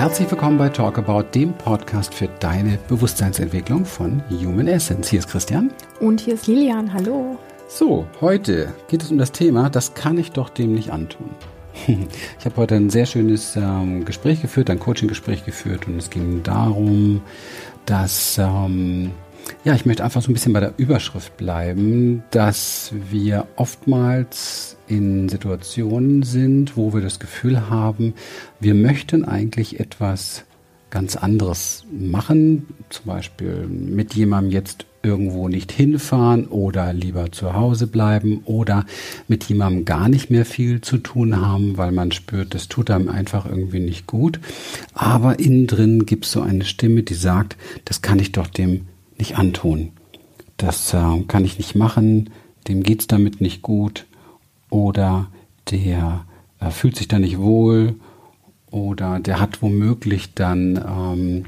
Herzlich willkommen bei Talk About, dem Podcast für deine Bewusstseinsentwicklung von Human Essence. Hier ist Christian. Und hier ist Lilian. Hallo. So, heute geht es um das Thema, das kann ich doch dem nicht antun. Ich habe heute ein sehr schönes ähm, Gespräch geführt, ein Coaching-Gespräch geführt und es ging darum, dass ähm, ja, ich möchte einfach so ein bisschen bei der Überschrift bleiben, dass wir oftmals in Situationen sind, wo wir das Gefühl haben, wir möchten eigentlich etwas ganz anderes machen, zum Beispiel mit jemandem jetzt irgendwo nicht hinfahren oder lieber zu Hause bleiben oder mit jemandem gar nicht mehr viel zu tun haben, weil man spürt, das tut einem einfach irgendwie nicht gut. Aber innen drin gibt es so eine Stimme, die sagt, das kann ich doch dem nicht antun. Das äh, kann ich nicht machen, dem geht's damit nicht gut. Oder der äh, fühlt sich da nicht wohl. Oder der hat womöglich dann ähm,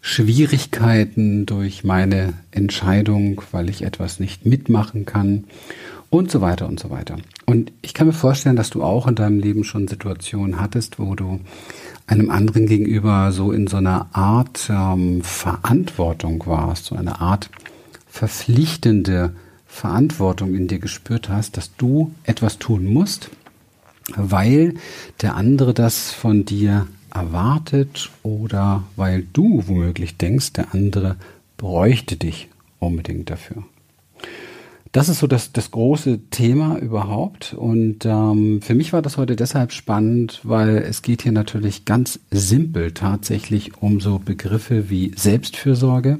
Schwierigkeiten durch meine Entscheidung, weil ich etwas nicht mitmachen kann und so weiter und so weiter. Und ich kann mir vorstellen, dass du auch in deinem Leben schon Situationen hattest, wo du einem anderen gegenüber so in so einer Art ähm, Verantwortung warst, so eine Art verpflichtende Verantwortung in dir gespürt hast, dass du etwas tun musst, weil der andere das von dir erwartet oder weil du womöglich denkst, der andere bräuchte dich unbedingt dafür. Das ist so das, das große Thema überhaupt. Und ähm, für mich war das heute deshalb spannend, weil es geht hier natürlich ganz simpel tatsächlich um so Begriffe wie Selbstfürsorge,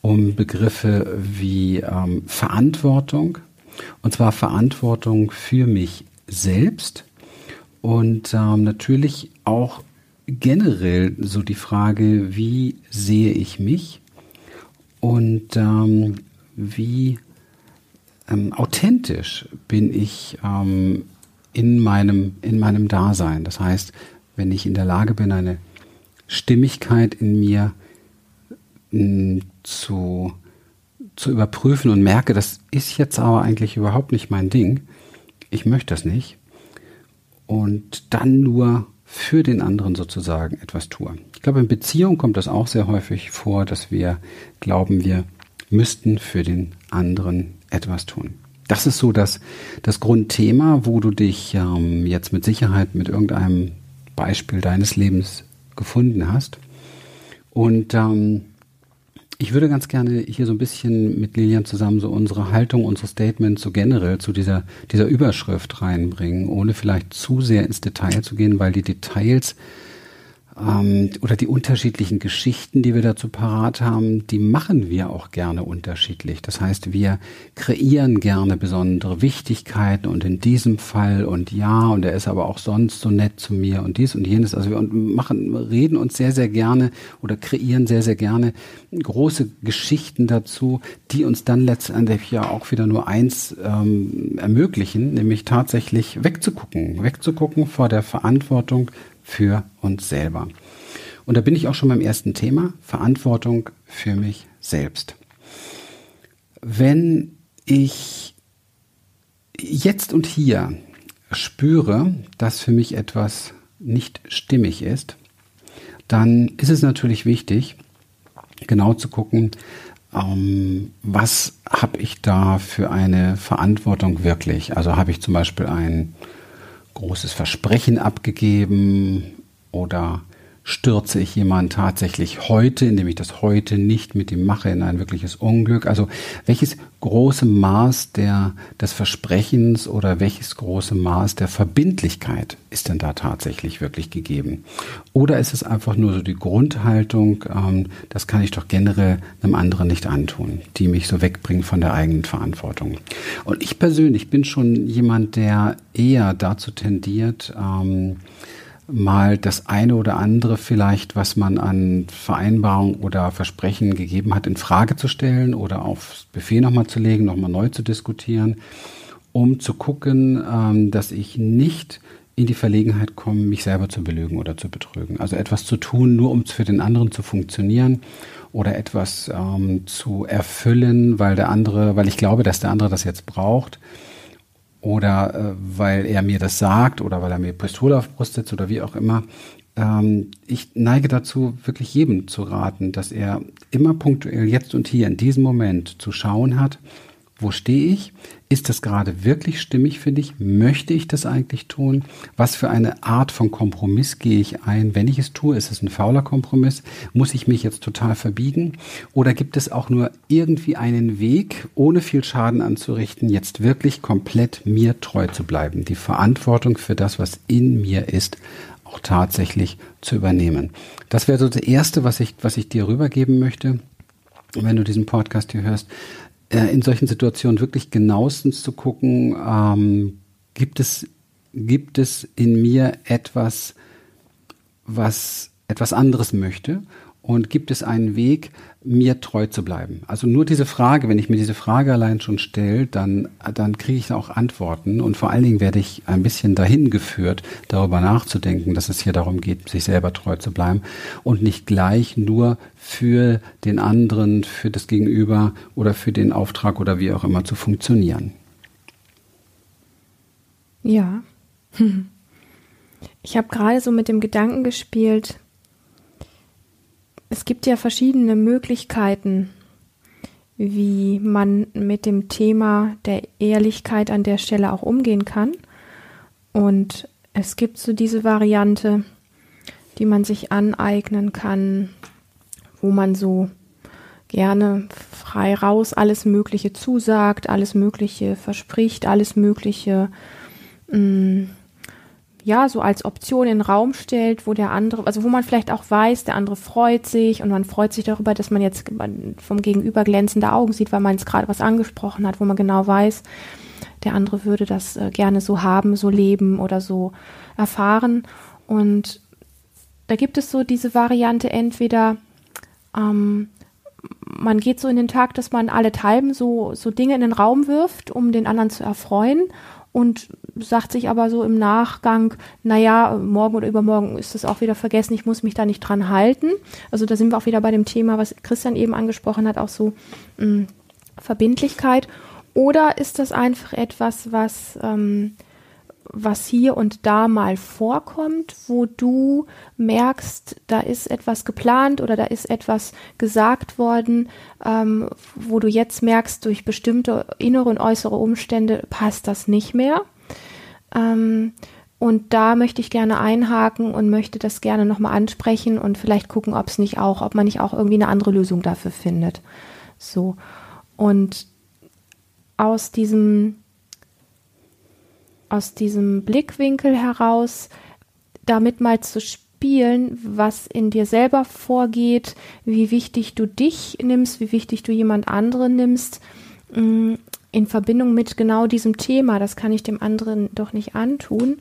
um Begriffe wie ähm, Verantwortung. Und zwar Verantwortung für mich selbst und ähm, natürlich auch generell so die Frage, wie sehe ich mich und ähm, wie ähm, authentisch bin ich ähm, in, meinem, in meinem Dasein. Das heißt, wenn ich in der Lage bin, eine Stimmigkeit in mir mh, hm, zu, zu überprüfen und merke, das ist jetzt aber eigentlich überhaupt nicht mein Ding, ich möchte das nicht, und dann nur für den anderen sozusagen etwas tue. Ich glaube, in Beziehung kommt das auch sehr häufig vor, dass wir glauben, wir müssten für den anderen etwas tun. Das ist so das, das Grundthema, wo du dich ähm, jetzt mit Sicherheit mit irgendeinem Beispiel deines Lebens gefunden hast. Und ähm, ich würde ganz gerne hier so ein bisschen mit Lilian zusammen so unsere Haltung, unsere Statements so generell zu dieser, dieser Überschrift reinbringen, ohne vielleicht zu sehr ins Detail zu gehen, weil die Details ähm, oder die unterschiedlichen Geschichten, die wir dazu parat haben, die machen wir auch gerne unterschiedlich. Das heißt, wir kreieren gerne besondere Wichtigkeiten und in diesem Fall und ja, und er ist aber auch sonst so nett zu mir und dies und jenes. Also wir machen, reden uns sehr, sehr gerne oder kreieren sehr, sehr gerne große Geschichten dazu, die uns dann letztendlich ja auch wieder nur eins ähm, ermöglichen, nämlich tatsächlich wegzugucken, wegzugucken vor der Verantwortung für uns selber. Und da bin ich auch schon beim ersten Thema, Verantwortung für mich selbst. Wenn ich jetzt und hier spüre, dass für mich etwas nicht stimmig ist, dann ist es natürlich wichtig, genau zu gucken, ähm, was habe ich da für eine Verantwortung wirklich? Also habe ich zum Beispiel ein großes Versprechen abgegeben oder stürze ich jemanden tatsächlich heute, indem ich das heute nicht mit ihm mache, in ein wirkliches Unglück? Also welches große Maß der, des Versprechens oder welches große Maß der Verbindlichkeit ist denn da tatsächlich wirklich gegeben? Oder ist es einfach nur so die Grundhaltung, ähm, das kann ich doch generell einem anderen nicht antun, die mich so wegbringen von der eigenen Verantwortung? Und ich persönlich bin schon jemand, der eher dazu tendiert, ähm, mal das eine oder andere vielleicht, was man an Vereinbarung oder Versprechen gegeben hat, in Frage zu stellen oder aufs Buffet nochmal zu legen, nochmal neu zu diskutieren, um zu gucken, ähm, dass ich nicht in die Verlegenheit komme, mich selber zu belügen oder zu betrügen. Also etwas zu tun, nur um für den anderen zu funktionieren oder etwas ähm, zu erfüllen, weil der andere, weil ich glaube, dass der andere das jetzt braucht oder äh, weil er mir das sagt oder weil er mir Pistole auf Brust setzt oder wie auch immer, ähm, ich neige dazu, wirklich jedem zu raten, dass er immer punktuell jetzt und hier in diesem Moment zu schauen hat, wo stehe ich? Ist das gerade wirklich stimmig für dich? Möchte ich das eigentlich tun? Was für eine Art von Kompromiss gehe ich ein? Wenn ich es tue, ist es ein fauler Kompromiss? Muss ich mich jetzt total verbiegen? Oder gibt es auch nur irgendwie einen Weg, ohne viel Schaden anzurichten, jetzt wirklich komplett mir treu zu bleiben? Die Verantwortung für das, was in mir ist, auch tatsächlich zu übernehmen. Das wäre so das Erste, was ich, was ich dir rübergeben möchte, wenn du diesen Podcast hier hörst äh, in solchen Situationen wirklich genauestens zu gucken, ähm, gibt es, gibt es in mir etwas, was etwas anderes möchte und gibt es einen Weg, mir treu zu bleiben? Also nur diese Frage, wenn ich mir diese Frage allein schon stelle, dann, dann kriege ich auch Antworten und vor allen Dingen werde ich ein bisschen dahin geführt, darüber nachzudenken, dass es hier darum geht, sich selber treu zu bleiben und nicht gleich nur für den anderen, für das Gegenüber oder für den Auftrag oder wie auch immer zu funktionieren. Ja. Ich habe gerade so mit dem Gedanken gespielt, es gibt ja verschiedene Möglichkeiten, wie man mit dem Thema der Ehrlichkeit an der Stelle auch umgehen kann. Und es gibt so diese Variante, die man sich aneignen kann, wo man so gerne frei raus alles Mögliche zusagt, alles Mögliche verspricht, alles Mögliche mh, mm, ja, so als Option in den Raum stellt, wo der andere, also wo man vielleicht auch weiß, der andere freut sich und man freut sich darüber, dass man jetzt vom Gegenüber glänzende Augen sieht, weil man jetzt gerade was angesprochen hat, wo man genau weiß, der andere würde das äh, gerne so haben, so leben oder so erfahren. Und da gibt es so diese Variante, entweder ähm, man geht so in den Tag, dass man alle Halben so, so Dinge in den Raum wirft, um den anderen zu erfreuen und sagt sich aber so im Nachgang, naja, morgen oder übermorgen ist es auch wieder vergessen, ich muss mich da nicht dran halten. Also da sind wir auch wieder bei dem Thema, was Christian eben angesprochen hat, auch so mh, hm, Verbindlichkeit. Oder ist das einfach etwas, was ähm, was hier und da mal vorkommt, wo du merkst, da ist etwas geplant oder da ist etwas gesagt worden, ähm, wo du jetzt merkst, durch bestimmte innere und äußere Umstände passt das nicht mehr. Ähm, und da möchte ich gerne einhaken und möchte das gerne nochmal ansprechen und vielleicht gucken, ob es nicht auch, ob man nicht auch irgendwie eine andere Lösung dafür findet. So. Und aus diesem aus diesem Blickwinkel heraus damit mal zu spielen, was in dir selber vorgeht, wie wichtig du dich nimmst, wie wichtig du jemand anderen nimmst, mm, in Verbindung mit genau diesem Thema. Das kann ich dem anderen doch nicht antun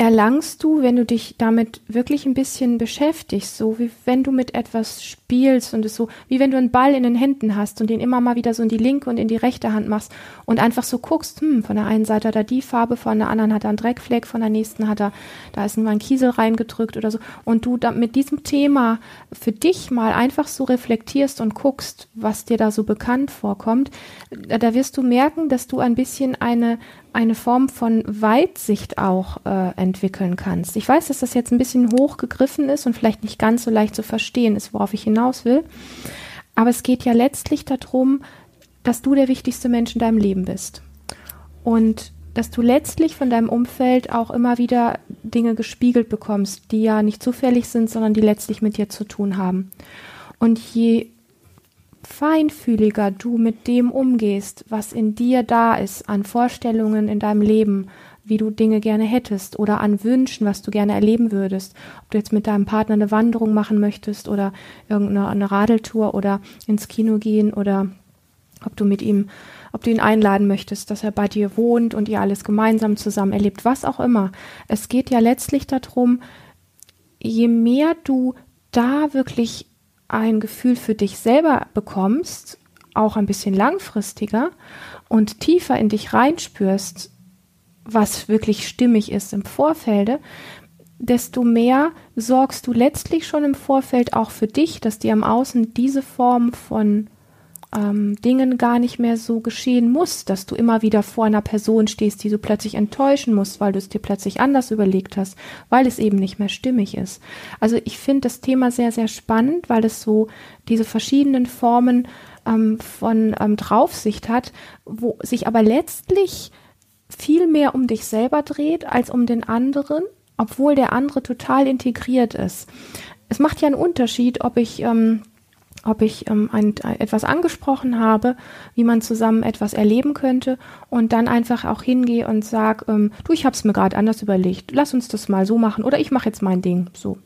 erlangst du, wenn du dich damit wirklich ein bisschen beschäftigst, so wie wenn du mit etwas spielst und es so, wie wenn du einen Ball in den Händen hast und den immer mal wieder so in die linke und in die rechte Hand machst und einfach so guckst, hm, von der einen Seite hat er die Farbe, von der anderen hat er einen Dreckfleck, von der nächsten hat er, da ist mal ein Kiesel reingedrückt oder so und du da mit diesem Thema für dich mal einfach so reflektierst und guckst, was dir da so bekannt vorkommt, da wirst du merken, dass du ein bisschen eine eine Form von Weitsicht auch äh, entwickeln kannst. Ich weiß, dass das jetzt ein bisschen hochgegriffen ist und vielleicht nicht ganz so leicht zu verstehen ist, worauf ich hinaus will. Aber es geht ja letztlich darum, dass du der wichtigste Mensch in deinem Leben bist. Und dass du letztlich von deinem Umfeld auch immer wieder Dinge gespiegelt bekommst, die ja nicht zufällig sind, sondern die letztlich mit dir zu tun haben. Und je feinfühliger du mit dem umgehst, was in dir da ist, an Vorstellungen in deinem Leben, wie du Dinge gerne hättest oder an Wünschen, was du gerne erleben würdest, ob du jetzt mit deinem Partner eine Wanderung machen möchtest oder irgendeine eine Radeltour oder ins Kino gehen oder ob du mit ihm, ob du ihn einladen möchtest, dass er bei dir wohnt und ihr alles gemeinsam zusammen erlebt, was auch immer. Es geht ja letztlich darum, je mehr du da wirklich ein Gefühl für dich selber bekommst, auch ein bisschen langfristiger und tiefer in dich reinspürst, was wirklich stimmig ist im Vorfelde, desto mehr sorgst du letztlich schon im Vorfeld auch für dich, dass dir am Außen diese Form von ähm, Dingen gar nicht mehr so geschehen muss, dass du immer wieder vor einer Person stehst, die du plötzlich enttäuschen musst, weil du es dir plötzlich anders überlegt hast, weil es eben nicht mehr stimmig ist. Also ich finde das Thema sehr, sehr spannend, weil es so diese verschiedenen Formen ähm, von ähm, Draufsicht hat, wo sich aber letztlich viel mehr um dich selber dreht als um den anderen, obwohl der andere total integriert ist. Es macht ja einen Unterschied, ob ich ähm, ob ich ähm, ein, etwas angesprochen habe, wie man zusammen etwas erleben könnte und dann einfach auch hingehe und sage, ähm, du, ich habe es mir gerade anders überlegt, lass uns das mal so machen oder ich mache jetzt mein Ding so.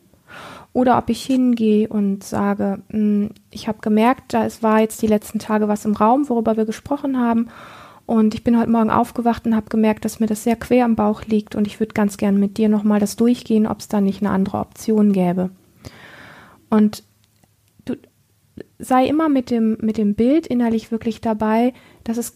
Oder ob ich hingehe und sage, mh, hm, ich habe gemerkt, da es war jetzt die letzten Tage was im Raum, worüber wir gesprochen haben und ich bin heute Morgen aufgewacht und habe gemerkt, dass mir das sehr quer am Bauch liegt und ich würde ganz gern mit dir nochmal das durchgehen, ob es da nicht eine andere Option gäbe. Und sei immer mit dem, mit dem Bild innerlich wirklich dabei, dass es,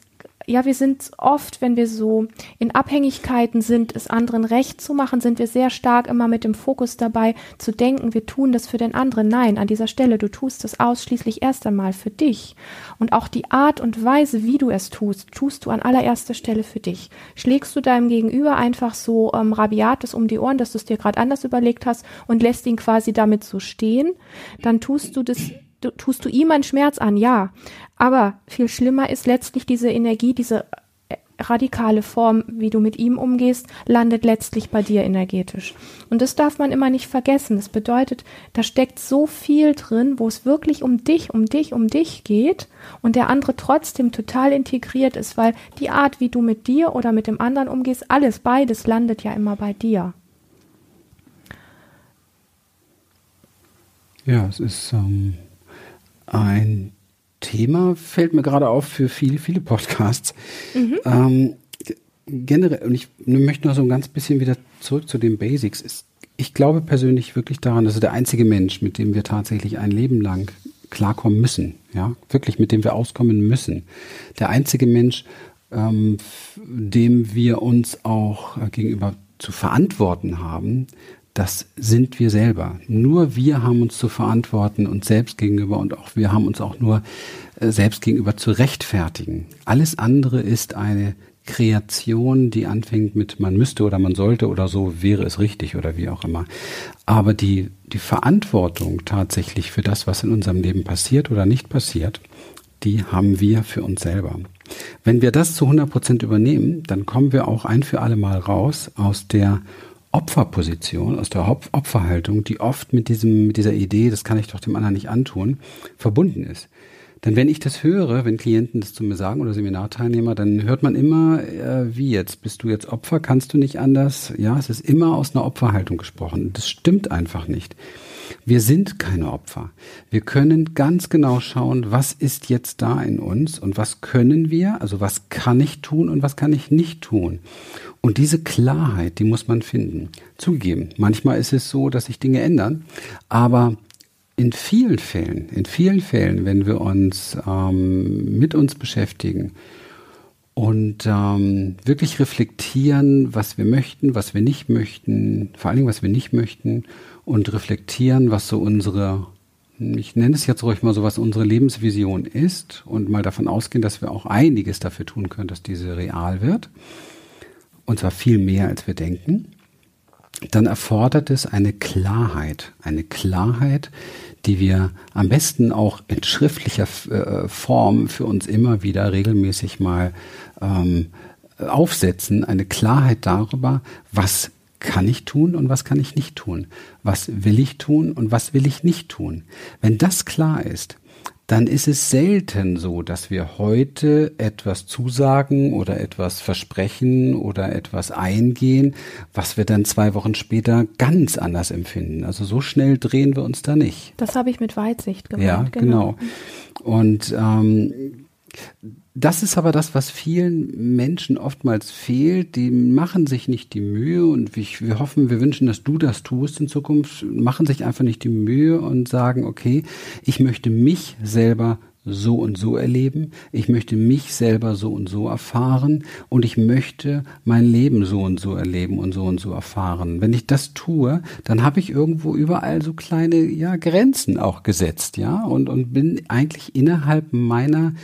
ja, wir sind oft, wenn wir so in Abhängigkeiten sind, es anderen recht zu machen, sind wir sehr stark immer mit dem Fokus dabei zu denken, wir tun das für den anderen. Nein, an dieser Stelle, du tust es ausschließlich erst einmal für dich. Und auch die Art und Weise, wie du es tust, tust du an allererster Stelle für dich. Schlägst du deinem Gegenüber einfach so ähm, rabiates um die Ohren, dass du es dir gerade anders überlegt hast und lässt ihn quasi damit so stehen, dann tust du das du, tust du ihm einen Schmerz an, ja. Aber viel schlimmer ist letztlich diese Energie, diese äh, radikale Form, wie du mit ihm umgehst, landet letztlich bei dir energetisch. Und das darf man immer nicht vergessen. Das bedeutet, da steckt so viel drin, wo es wirklich um dich, um dich, um dich geht und der andere trotzdem total integriert ist, weil die Art, wie du mit dir oder mit dem anderen umgehst, alles, beides landet ja immer bei dir. Ja, es ist ähm, ein Thema fällt mir gerade auf für viele, viele Podcasts. Mhm. Ähm, generell, und ich möchte noch so ein ganz bisschen wieder zurück zu den Basics. Ist, ich glaube persönlich wirklich daran, dass der einzige Mensch, mit dem wir tatsächlich ein Leben lang klarkommen müssen, ja, wirklich mit dem wir auskommen müssen. Der einzige Mensch, ähm, dem wir uns auch äh, gegenüber zu verantworten haben, das sind wir selber. Nur wir haben uns zu verantworten uns selbst gegenüber und auch wir haben uns auch nur äh, selbst gegenüber zu rechtfertigen. Alles andere ist eine Kreation, die anfängt mit man müsste oder man sollte oder so wäre es richtig oder wie auch immer. Aber die, die Verantwortung tatsächlich für das, was in unserem Leben passiert oder nicht passiert, die haben wir für uns selber. Wenn wir das zu 100 Prozent übernehmen, dann kommen wir auch ein für alle Mal raus aus der Opferposition, aus der Opferhaltung, die oft mit diesem, mit dieser Idee, das kann ich doch dem anderen nicht antun, verbunden ist. Denn wenn ich das höre, wenn Klienten das zu mir sagen oder Seminarteilnehmer, dann hört man immer, äh, wie jetzt? Bist du jetzt Opfer? Kannst du nicht anders? Ja, es ist immer aus einer Opferhaltung gesprochen. Das stimmt einfach nicht. Wir sind keine Opfer. Wir können ganz genau schauen, was ist jetzt da in uns und was können wir, also was kann ich tun und was kann ich nicht tun. Und diese Klarheit, die muss man finden. Zugegeben, manchmal ist es so, dass sich Dinge ändern, aber in vielen Fällen, in vielen Fällen, wenn wir uns ähm, mit uns beschäftigen und ähm, wirklich reflektieren, was wir möchten, was wir nicht möchten, vor allen Dingen, was wir nicht möchten und reflektieren, was so unsere, ich nenne es jetzt ruhig mal so, was unsere Lebensvision ist und mal davon ausgehen, dass wir auch einiges dafür tun können, dass diese real wird. Und zwar viel mehr, als wir denken, dann erfordert es eine Klarheit, eine Klarheit, die wir am besten auch in schriftlicher äh, Form für uns immer wieder regelmäßig mal ähm, aufsetzen, eine Klarheit darüber, was kann ich tun und was kann ich nicht tun, was will ich tun und was will ich nicht tun. Wenn das klar ist, dann ist es selten so, dass wir heute etwas zusagen oder etwas versprechen oder etwas eingehen, was wir dann zwei Wochen später ganz anders empfinden. Also so schnell drehen wir uns da nicht. Das habe ich mit Weitsicht gemacht. Ja, genau. genau. Und ähm, das ist aber das, was vielen Menschen oftmals fehlt. Die machen sich nicht die Mühe und wir hoffen, wir wünschen, dass du das tust in Zukunft, machen sich einfach nicht die Mühe und sagen, okay, ich möchte mich selber so und so erleben, ich möchte mich selber so und so erfahren und ich möchte mein Leben so und so erleben und so und so erfahren. Wenn ich das tue, dann habe ich irgendwo überall so kleine ja Grenzen auch gesetzt, ja, und und bin eigentlich innerhalb meiner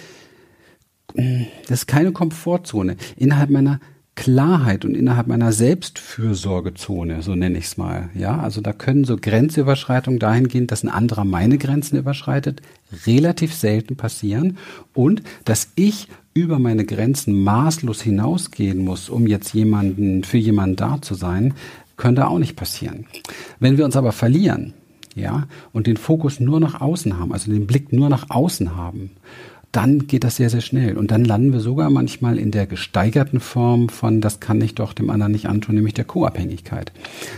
das ist keine Komfortzone, innerhalb meiner Klarheit und innerhalb meiner Selbstfürsorgezone, so nenne ich es mal. Ja, also da können so Grenzüberschreitungen dahingehend, dass ein anderer meine Grenzen überschreitet, relativ selten passieren und dass ich über meine Grenzen maßlos hinausgehen muss, um jetzt jemanden, für jemanden da zu sein, könnte auch nicht passieren. Wenn wir uns aber verlieren, ja, und den Fokus nur nach außen haben, also den Blick nur nach außen haben dann geht das sehr, sehr schnell. Und dann landen wir sogar manchmal in der gesteigerten Form von, das kann ich doch dem anderen nicht antun, nämlich der Co-Abhängigkeit.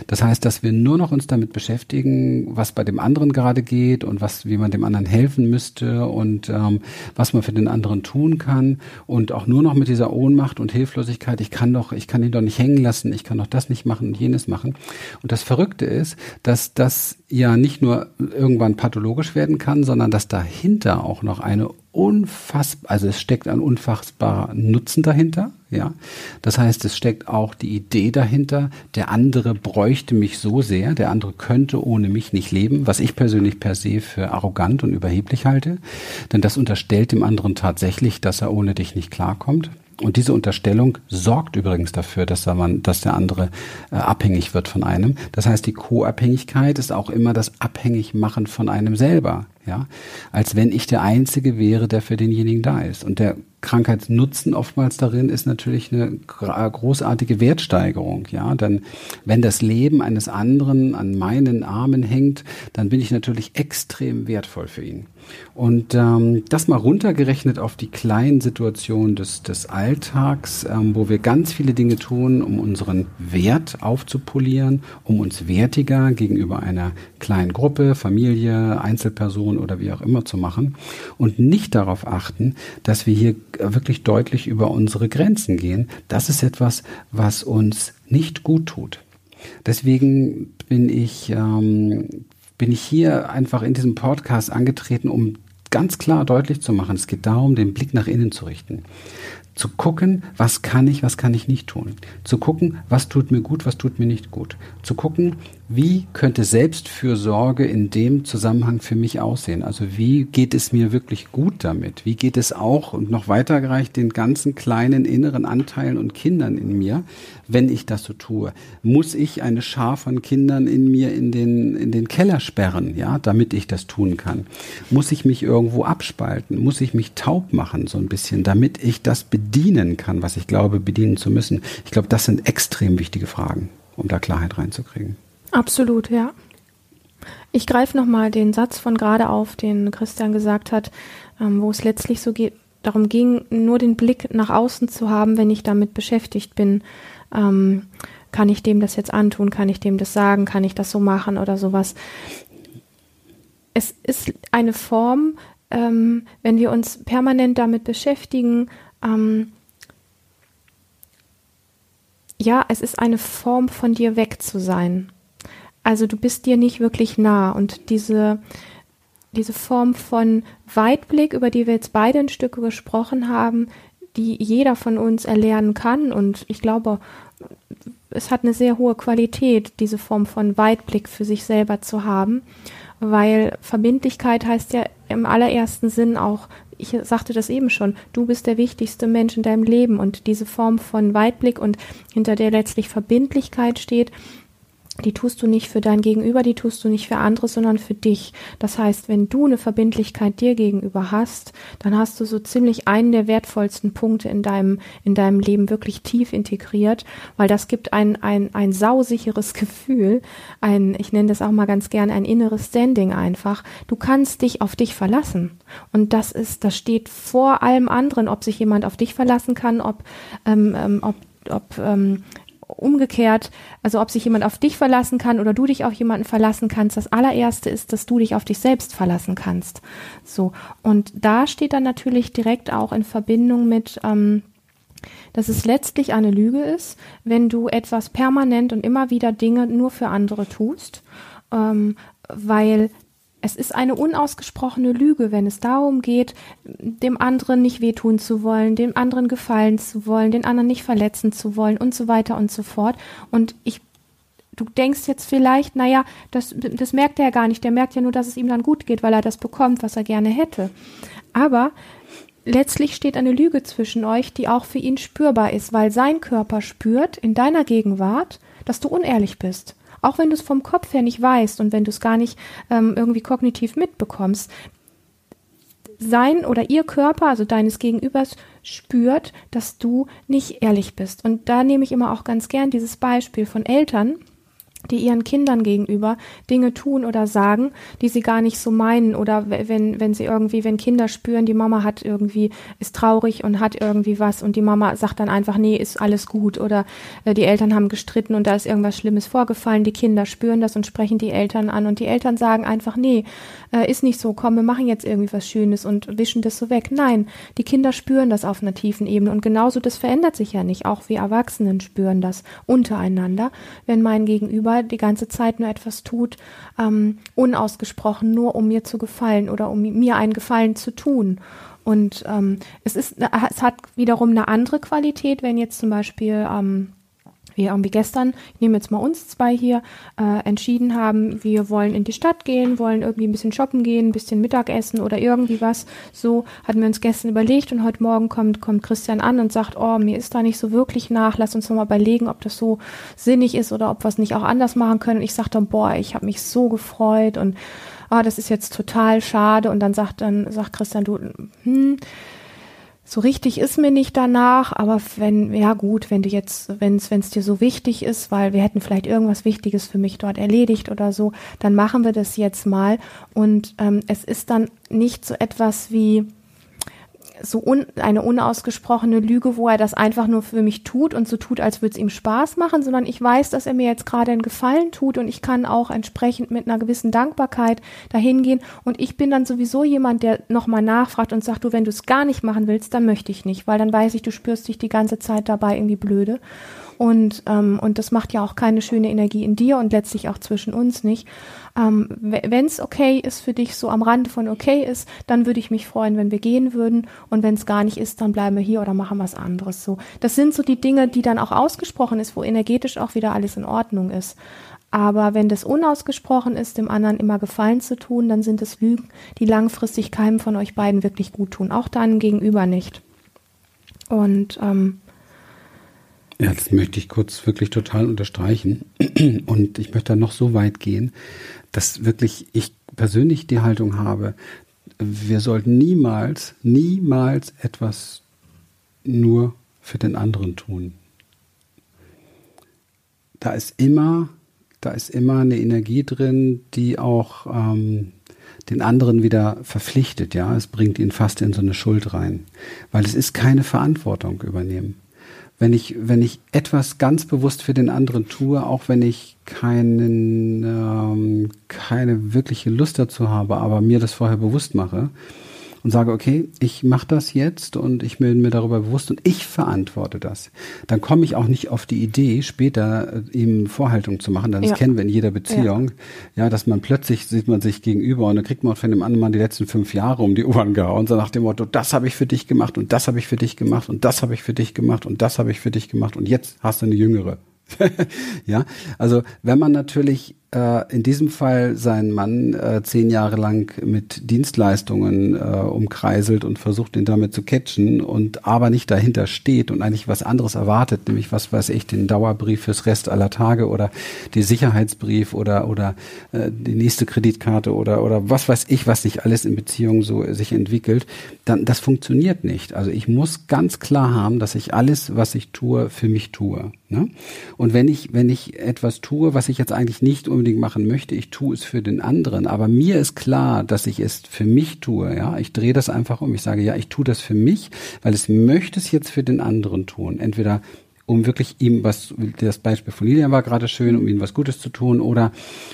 Das heißt, dass wir nur noch uns damit beschäftigen, was bei dem anderen gerade geht und was, wie man dem anderen helfen müsste und ähm, was man für den anderen tun kann und auch nur noch mit dieser Ohnmacht und Hilflosigkeit, ich kann doch, ich kann ihn doch nicht hängen lassen, ich kann doch das nicht machen und jenes machen. Und das Verrückte ist, dass das ja nicht nur irgendwann pathologisch werden kann, sondern dass dahinter auch noch eine unfassbar, also es steckt ein unfassbarer Nutzen dahinter, ja. Das heißt, es steckt auch die Idee dahinter, der andere bräuchte mich so sehr, der andere könnte ohne mich nicht leben, was ich persönlich per se für arrogant und überheblich halte, denn das unterstellt dem anderen tatsächlich, dass er ohne dich nicht klarkommt. Und diese Unterstellung sorgt übrigens dafür, dass, man, dass der andere äh, abhängig wird von einem. Das heißt, die Co-Abhängigkeit ist auch immer das Abhängigmachen von einem selber ja, als wenn ich der Einzige wäre, der für denjenigen da ist. Und der Krankheitsnutzen oftmals darin ist natürlich eine großartige Wertsteigerung, ja, denn wenn das Leben eines anderen an meinen Armen hängt, dann bin ich natürlich extrem wertvoll für ihn. Und ähm, das mal runtergerechnet auf die kleinen Situationen des, des Alltags, ähm, wo wir ganz viele Dinge tun, um unseren Wert aufzupolieren, um uns wertiger gegenüber einer kleinen Gruppe, Familie, Einzelperson oder wie auch immer zu machen und nicht darauf achten, dass wir hier wirklich deutlich über unsere Grenzen gehen. Das ist etwas, was uns nicht gut tut. Deswegen bin ich, ähm, bin ich hier einfach in diesem Podcast angetreten, um ganz klar deutlich zu machen, es geht darum, den Blick nach innen zu richten zu gucken, was kann ich, was kann ich nicht tun. Zu gucken, was tut mir gut, was tut mir nicht gut. Zu gucken, wie könnte Selbstfürsorge in dem Zusammenhang für mich aussehen? Also wie geht es mir wirklich gut damit? Wie geht es auch und noch weitergereicht den ganzen kleinen inneren Anteilen und Kindern in mir, wenn ich das so tue? Muss ich eine Schar von Kindern in mir in den, in den Keller sperren, ja, damit ich das tun kann? Muss ich mich irgendwo abspalten? Muss ich mich taub machen so ein bisschen, damit ich das bedienen kann, was ich glaube, bedienen zu müssen? Ich glaube, das sind extrem wichtige Fragen, um da Klarheit reinzukriegen. Absolut, ja. Ich greife nochmal den Satz von gerade auf, den Christian gesagt hat, ähm, wo es letztlich so geht, darum ging, nur den Blick nach außen zu haben, wenn ich damit beschäftigt bin. Ähm, kann ich dem das jetzt antun? Kann ich dem das sagen? Kann ich das so machen oder sowas? Es ist eine Form, ähm, wenn wir uns permanent damit beschäftigen, ähm, ja, es ist eine Form von dir weg zu sein. Also du bist dir nicht wirklich nah. Und diese, diese Form von Weitblick, über die wir jetzt beide ein Stück gesprochen haben, die jeder von uns erlernen kann. Und ich glaube, es hat eine sehr hohe Qualität, diese Form von Weitblick für sich selber zu haben, weil Verbindlichkeit heißt ja im allerersten Sinn auch, ich sagte das eben schon, du bist der wichtigste Mensch in deinem Leben. Und diese Form von Weitblick und hinter der letztlich Verbindlichkeit steht, die tust du nicht für dein Gegenüber, die tust du nicht für andere, sondern für dich. Das heißt, wenn du eine Verbindlichkeit dir gegenüber hast, dann hast du so ziemlich einen der wertvollsten Punkte in deinem, in deinem Leben wirklich tief integriert, weil das gibt ein, ein, ein sausicheres Gefühl, ein, ich nenne das auch mal ganz gern ein inneres Standing einfach. Du kannst dich auf dich verlassen. Und das ist, das steht vor allem anderen, ob sich jemand auf dich verlassen kann, ob, ähm, ähm ob ob ähm, umgekehrt, also ob sich jemand auf dich verlassen kann oder du dich auf jemanden verlassen kannst. Das allererste ist, dass du dich auf dich selbst verlassen kannst. So. Und da steht dann natürlich direkt auch in Verbindung mit, ähm, dass es letztlich eine Lüge ist, wenn du etwas permanent und immer wieder Dinge nur für andere tust, ähm, weil es ist eine unausgesprochene Lüge, wenn es darum geht, dem anderen nicht wehtun zu wollen, dem anderen gefallen zu wollen, den anderen nicht verletzen zu wollen und so weiter und so fort. Und ich du denkst jetzt vielleicht, naja, das, das merkt er ja gar nicht. Der merkt ja nur, dass es ihm dann gut geht, weil er das bekommt, was er gerne hätte. Aber letztlich steht eine Lüge zwischen euch, die auch für ihn spürbar ist, weil sein Körper spürt in deiner Gegenwart, dass du unehrlich bist. Auch wenn du es vom Kopf her nicht weißt und wenn du es gar nicht ähm, irgendwie kognitiv mitbekommst, sein oder ihr Körper, also deines Gegenübers, spürt, dass du nicht ehrlich bist. Und da nehme ich immer auch ganz gern dieses Beispiel von Eltern, die ihren Kindern gegenüber Dinge tun oder sagen, die sie gar nicht so meinen. Oder wenn wenn sie irgendwie wenn Kinder spüren, die Mama hat irgendwie ist traurig und hat irgendwie was und die Mama sagt dann einfach nee, ist alles gut. Oder äh, die Eltern haben gestritten und da ist irgendwas schlimmes vorgefallen, die Kinder spüren das und sprechen die Eltern an und die Eltern sagen einfach nee, äh, ist nicht so, komm, wir machen jetzt irgendwie was schönes und wischen das so weg. Nein, die Kinder spüren das auf einer tiefen Ebene und genauso das verändert sich ja nicht, auch wir Erwachsenen spüren das untereinander, wenn mein Gegenüber die ganze Zeit nur etwas tut, ähm, unausgesprochen, nur um mir zu gefallen oder um mir einen Gefallen zu tun. Und ähm, es ist, es hat wiederum eine andere Qualität, wenn jetzt zum Beispiel ähm, wir irgendwie gestern, ich nehme jetzt mal uns zwei hier, äh, entschieden haben, wir wollen in die Stadt gehen, wollen irgendwie ein bisschen shoppen gehen, ein bisschen Mittagessen oder irgendwie was. So hatten wir uns gestern überlegt und heute Morgen kommt, kommt Christian an und sagt, oh, mir ist da nicht so wirklich nach, lass uns nochmal überlegen, ob das so sinnig ist oder ob wir es nicht auch anders machen können. Und ich sagte, boah, ich habe mich so gefreut und ah, das ist jetzt total schade. Und dann sagt dann, sagt Christian, du, hm, so richtig ist mir nicht danach, aber wenn, ja gut, wenn du jetzt, wenn es dir so wichtig ist, weil wir hätten vielleicht irgendwas Wichtiges für mich dort erledigt oder so, dann machen wir das jetzt mal. Und ähm, es ist dann nicht so etwas wie, so un, eine unausgesprochene Lüge, wo er das einfach nur für mich tut und so tut, als würde es ihm Spaß machen, sondern ich weiß, dass er mir jetzt gerade einen Gefallen tut und ich kann auch entsprechend mit einer gewissen Dankbarkeit dahin gehen. Und ich bin dann sowieso jemand, der nochmal nachfragt und sagt, du, wenn du es gar nicht machen willst, dann möchte ich nicht, weil dann weiß ich, du spürst dich die ganze Zeit dabei irgendwie blöde und, ähm, und das macht ja auch keine schöne Energie in dir und letztlich auch zwischen uns nicht. Ähm, wenn es okay ist für dich, so am Rande von okay ist, dann würde ich mich freuen, wenn wir gehen würden. Und wenn es gar nicht ist, dann bleiben wir hier oder machen was anderes. So, das sind so die Dinge, die dann auch ausgesprochen ist, wo energetisch auch wieder alles in Ordnung ist. Aber wenn das unausgesprochen ist, dem anderen immer Gefallen zu tun, dann sind es Lügen, die langfristig keinem von euch beiden wirklich gut tun. Auch deinem Gegenüber nicht. Und ähm, ja, das möchte ich kurz wirklich total unterstreichen. Und ich möchte da noch so weit gehen, dass wirklich ich persönlich die Haltung habe, wir sollten niemals, niemals etwas nur für den anderen tun. Da ist immer, da ist immer eine Energie drin, die auch ähm, den anderen wieder verpflichtet, ja. Es bringt ihn fast in so eine Schuld rein. Weil es ist keine Verantwortung übernehmen wenn ich, wenn ich etwas ganz bewusst für den anderen tue, auch wenn ich keinen, ähm, keine wirkliche Lust dazu habe, aber mir das vorher bewusst mache, und sage, okay, ich mache das jetzt und ich bin mir darüber bewusst und ich verantworte das, dann komme ich auch nicht auf die Idee, später äh, ihm Vorhaltung zu machen. Das ja. kennen wir in jeder Beziehung. Ja. ja. dass man plötzlich sieht man sich gegenüber und dann kriegt man von dem anderen Mann die letzten fünf Jahre um die Ohren gehauen, so nach dem Motto, das habe ich für dich gemacht und das habe ich für dich gemacht und das habe ich für dich gemacht und das habe ich für dich gemacht und jetzt hast du eine jüngere. ja, also wenn man natürlich äh, in diesem Fall seinen Mann äh, zehn Jahre lang mit Dienstleistungen äh, umkreiselt und versucht, ihn damit zu catchen und aber nicht dahinter steht und eigentlich was anderes erwartet, nämlich was weiß ich, den Dauerbrief fürs Rest aller Tage oder die Sicherheitsbrief oder oder äh, die nächste Kreditkarte oder oder was weiß ich, was sich alles in Beziehungen so sich entwickelt, dann das funktioniert nicht. Also ich muss ganz klar haben, dass ich alles, was ich tue, für mich tue. Ne? Und wenn ich wenn ich etwas tue, was ich jetzt eigentlich nicht unbedingt machen möchte, ich tue es für den anderen. Aber mir ist klar, dass ich es für mich tue. Ja, ich drehe das einfach um. Ich sage, ja, ich tue das für mich, weil ich möchte es jetzt für den anderen tun. Entweder um wirklich ihm was, das Beispiel von Lilian war gerade schön, um ihm was Gutes zu tun oder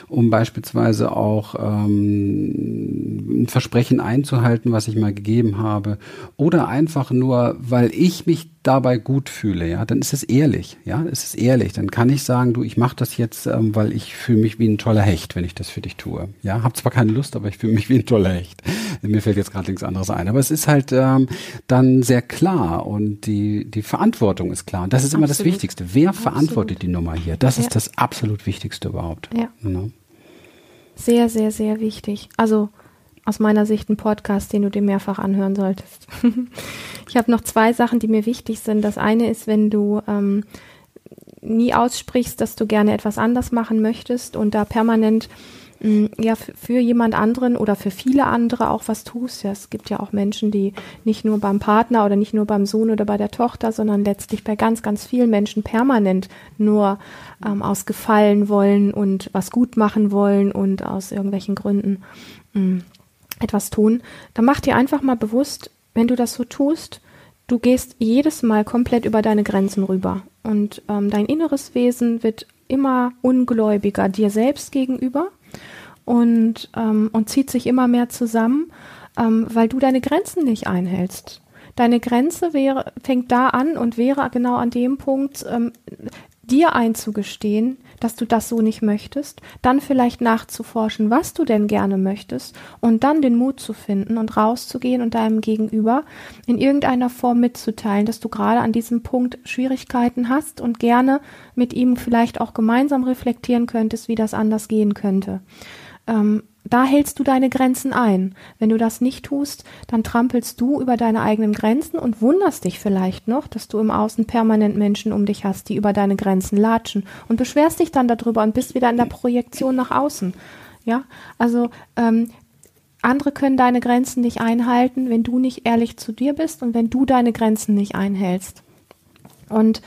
um beispielsweise auch ähm, ein Versprechen einzuhalten, was ich mal gegeben habe oder einfach nur, weil ich mich dabei gut fühle, ja, dann ist es ehrlich, ja, es ist ehrlich. Dann kann ich sagen, du, ich mache das jetzt, ähm, weil ich fühle mich wie ein toller Hecht, wenn ich das für dich tue. Ja, habe zwar keine Lust, aber ich fühle mich wie ein toller Hecht. Mir fällt jetzt gerade nichts anderes ein, aber es ist halt ähm, dann sehr klar und die die Verantwortung ist klar. Und das ist immer das Wichtigste. Wer Absolut. verantwortet die Nummer hier? Das ja. ist das absolut Wichtigste überhaupt. Ja. Genau. Sehr, sehr, sehr wichtig. Also aus meiner Sicht ein Podcast, den du dir mehrfach anhören solltest. ich habe noch zwei Sachen, die mir wichtig sind. Das eine ist, wenn du ähm, nie aussprichst, dass du gerne etwas anders machen möchtest und da permanent mh, mm, ja für jemand anderen oder für viele andere auch was tust. Ja, es gibt ja auch Menschen, die nicht nur beim Partner oder nicht nur beim Sohn oder bei der Tochter, sondern letztlich bei ganz, ganz vielen Menschen permanent nur ähm, aus Gefallen wollen und was gut machen wollen und aus irgendwelchen Gründen mh, mm, etwas tun, dann mach dir einfach mal bewusst, wenn du das so tust, du gehst jedes Mal komplett über deine Grenzen rüber. Und ähm, dein inneres Wesen wird immer ungläubiger dir selbst gegenüber und, ähm, und zieht sich immer mehr zusammen, ähm, weil du deine Grenzen nicht einhältst. Deine Grenze wäre, fängt da an und wäre genau an dem Punkt, ähm, dir einzugestehen, dass du das so nicht möchtest, dann vielleicht nachzuforschen, was du denn gerne möchtest und dann den Mut zu finden und rauszugehen und deinem Gegenüber in irgendeiner Form mitzuteilen, dass du gerade an diesem Punkt Schwierigkeiten hast und gerne mit ihm vielleicht auch gemeinsam reflektieren könntest, wie das anders gehen könnte. Ähm, da hältst du deine Grenzen ein. Wenn du das nicht tust, dann trampelst du über deine eigenen Grenzen und wunderst dich vielleicht noch, dass du im Außen permanent Menschen um dich hast, die über deine Grenzen latschen und beschwerst dich dann darüber und bist wieder in der Projektion nach außen. Ja, also ähm, andere können deine Grenzen nicht einhalten, wenn du nicht ehrlich zu dir bist und wenn du deine Grenzen nicht einhältst. Und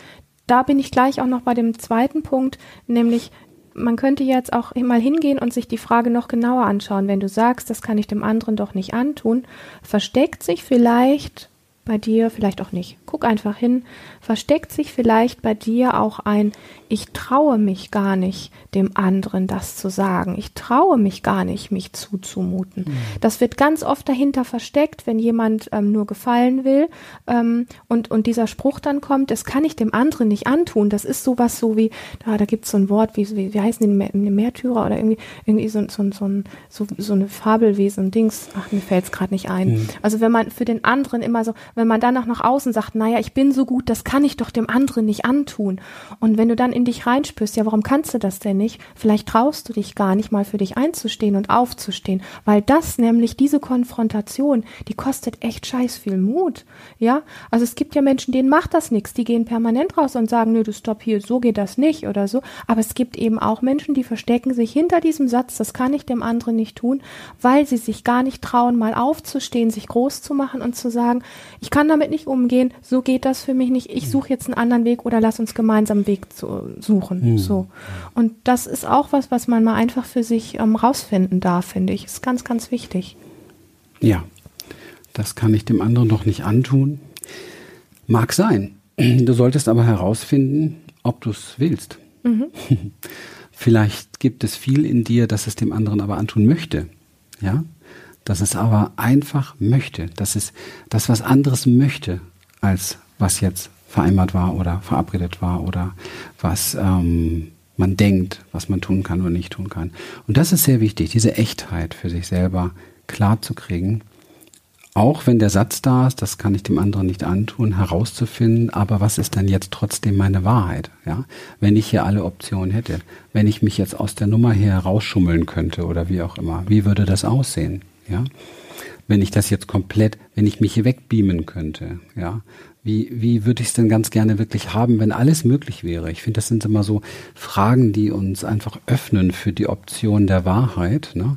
da bin ich gleich auch noch bei dem zweiten Punkt, nämlich man könnte jetzt auch mal hingehen und sich die Frage noch genauer anschauen. Wenn du sagst, das kann ich dem anderen doch nicht antun, versteckt sich vielleicht bei dir, vielleicht auch nicht. Guck einfach hin, versteckt sich vielleicht bei dir auch ein, ich traue mich gar nicht, dem anderen das zu sagen. Ich traue mich gar nicht, mich zuzumuten. Mhm. Das wird ganz oft dahinter versteckt, wenn jemand ähm, nur gefallen will ähm, und, und dieser Spruch dann kommt, das kann ich dem anderen nicht antun. Das ist sowas so wie, da, da gibt es so ein Wort, wie, wie, wie heißen die, eine Märtyrer oder irgendwie, irgendwie so, so, so, so, so eine Fabel wie so ein Dings, ach, mir fällt es gerade nicht ein. Mhm. Also wenn man für den anderen immer so, wenn man dann auch nach außen sagt, naja, ich bin so gut, das kann ich doch dem anderen nicht antun. Und wenn du dann in dich reinspürst, ja, warum kannst du das denn nicht? Vielleicht traust du dich gar nicht mal für dich einzustehen und aufzustehen, weil das nämlich diese Konfrontation, die kostet echt scheiß viel Mut. Ja, also es gibt ja Menschen, denen macht das nichts, die gehen permanent raus und sagen, nö, du stopp hier, so geht das nicht oder so. Aber es gibt eben auch Menschen, die verstecken sich hinter diesem Satz, das kann ich dem anderen nicht tun, weil sie sich gar nicht trauen, mal aufzustehen, sich groß zu machen und zu sagen, ich kann damit nicht umgehen, so geht das für mich nicht, ich suche jetzt einen anderen Weg oder lass uns gemeinsam einen Weg zu, suchen. Mhm. So. Und das ist auch was, was man mal einfach für sich ähm, rausfinden darf, finde ich. Ist ganz, ganz wichtig. Ja, das kann ich dem anderen doch nicht antun. Mag sein. Du solltest aber herausfinden, ob du es willst. Mhm. Vielleicht gibt es viel in dir, das es dem anderen aber antun möchte. Ja? Dass es aber einfach möchte. Dass es das was anderes möchte, als was jetzt vereinbart war oder verabredet war oder was ähm, man denkt, was man tun kann oder nicht tun kann. Und das ist sehr wichtig, diese Echtheit für sich selber klar zu kriegen. Auch wenn der Satz da ist, das kann ich dem anderen nicht antun, herauszufinden, aber was ist dann jetzt trotzdem meine Wahrheit? Ja, wenn ich hier alle Optionen hätte, wenn ich mich jetzt aus der Nummer hier herausschummeln könnte oder wie auch immer, wie würde das aussehen? Ja, wenn ich das jetzt komplett, wenn ich mich hier wegbeamen könnte, ja, wie, wie würde ich es denn ganz gerne wirklich haben, wenn alles möglich wäre? Ich finde, das sind immer so Fragen, die uns einfach öffnen für die Option der Wahrheit. Ne?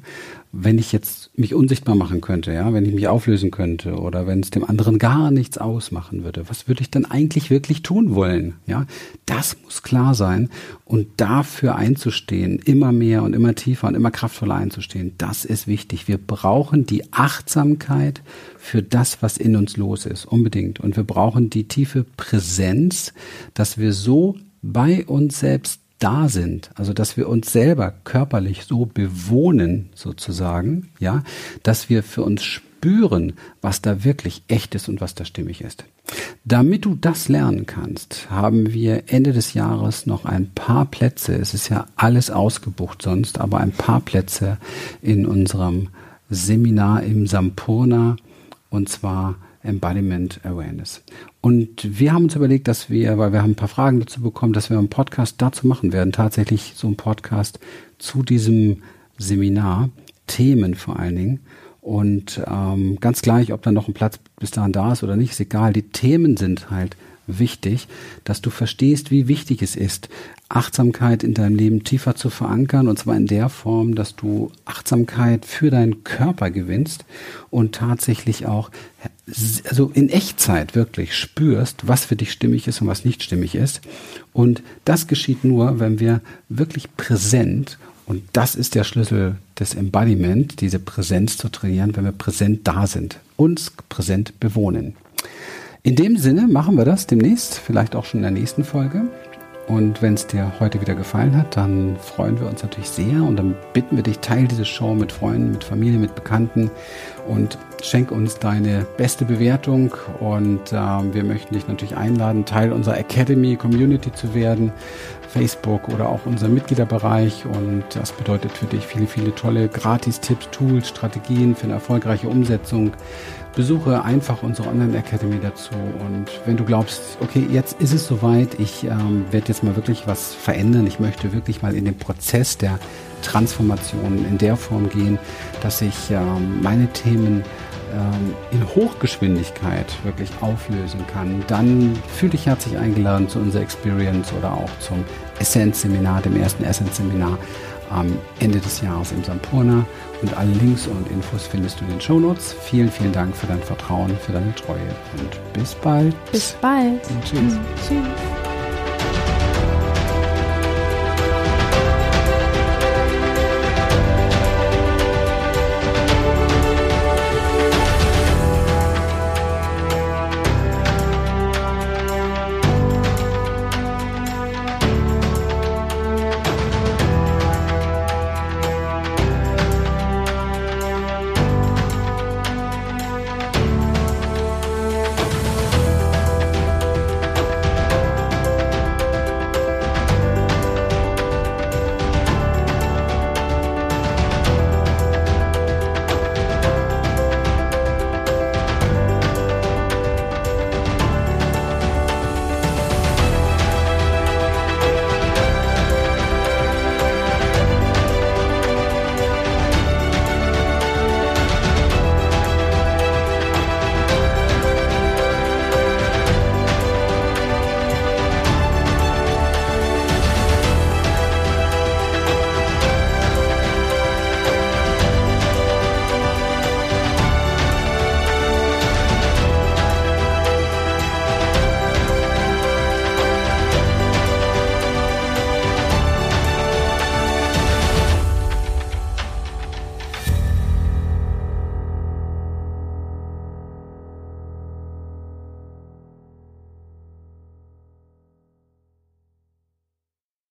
Wenn ich jetzt mich unsichtbar machen könnte, ja, wenn ich mich auflösen könnte oder wenn es dem anderen gar nichts ausmachen würde, was würde ich dann eigentlich wirklich tun wollen? Ja, das muss klar sein und dafür einzustehen, immer mehr und immer tiefer und immer kraftvoller einzustehen, das ist wichtig. Wir brauchen die Achtsamkeit für das, was in uns los ist, unbedingt. Und wir brauchen die tiefe Präsenz, dass wir so bei uns selbst da sind, also dass wir uns selber körperlich so bewohnen sozusagen, ja, dass wir für uns spüren, was da wirklich echt ist und was da stimmig ist. Damit du das lernen kannst, haben wir Ende des Jahres noch ein paar Plätze, es ist ja alles ausgebucht sonst, aber ein paar Plätze in unserem Seminar im Sampurna und zwar Embodiment Awareness. Und wir haben uns überlegt, dass wir, weil wir haben ein paar Fragen dazu bekommen, dass wir einen Podcast dazu machen werden, tatsächlich so einen Podcast zu diesem Seminar, Themen vor allen Dingen. Und ähm, ganz gleich, ob da noch ein Platz bis dahin da ist oder nicht, ist egal. Die Themen sind halt wichtig, dass du verstehst, wie wichtig es ist, Achtsamkeit in deinem Leben tiefer zu verankern und zwar in der Form, dass du Achtsamkeit für deinen Körper gewinnst und tatsächlich auch also in Echtzeit wirklich spürst, was für dich stimmig ist und was nicht stimmig ist. Und das geschieht nur, wenn wir wirklich präsent und das ist der Schlüssel des Embodiment, diese Präsenz zu trainieren, wenn wir präsent da sind, uns präsent bewohnen. In dem Sinne machen wir das demnächst, vielleicht auch schon in der nächsten Folge. Und wenn es dir heute wieder gefallen hat, dann freuen wir uns natürlich sehr und dann bitten wir dich, teil diese Show mit Freunden, mit Familie, mit Bekannten und schenk uns deine beste Bewertung. Und äh, wir möchten dich natürlich einladen, Teil unserer Academy Community zu werden, Facebook oder auch unser Mitgliederbereich. Und das bedeutet für dich viele, viele tolle Gratis-Tipps, Tools, Strategien für eine erfolgreiche Umsetzung besuche einfach unsere Online-Academy dazu. Und wenn du glaubst, okay, jetzt ist es soweit, ich ähm, werde jetzt mal wirklich was verändern, ich möchte wirklich mal in den Prozess der Transformation in der Form gehen, dass ich ähm, meine Themen in Hochgeschwindigkeit wirklich auflösen kann, dann fühle dich herzlich eingeladen zu unserer Experience oder auch zum Essence-Seminar, dem ersten Essence-Seminar am Ende des Jahres im Sampurna. Und alle Links und Infos findest du in den Show Notes. Vielen, vielen Dank für dein Vertrauen, für deine Treue und bis bald. Bis bald. Und tschüss. Tschüss.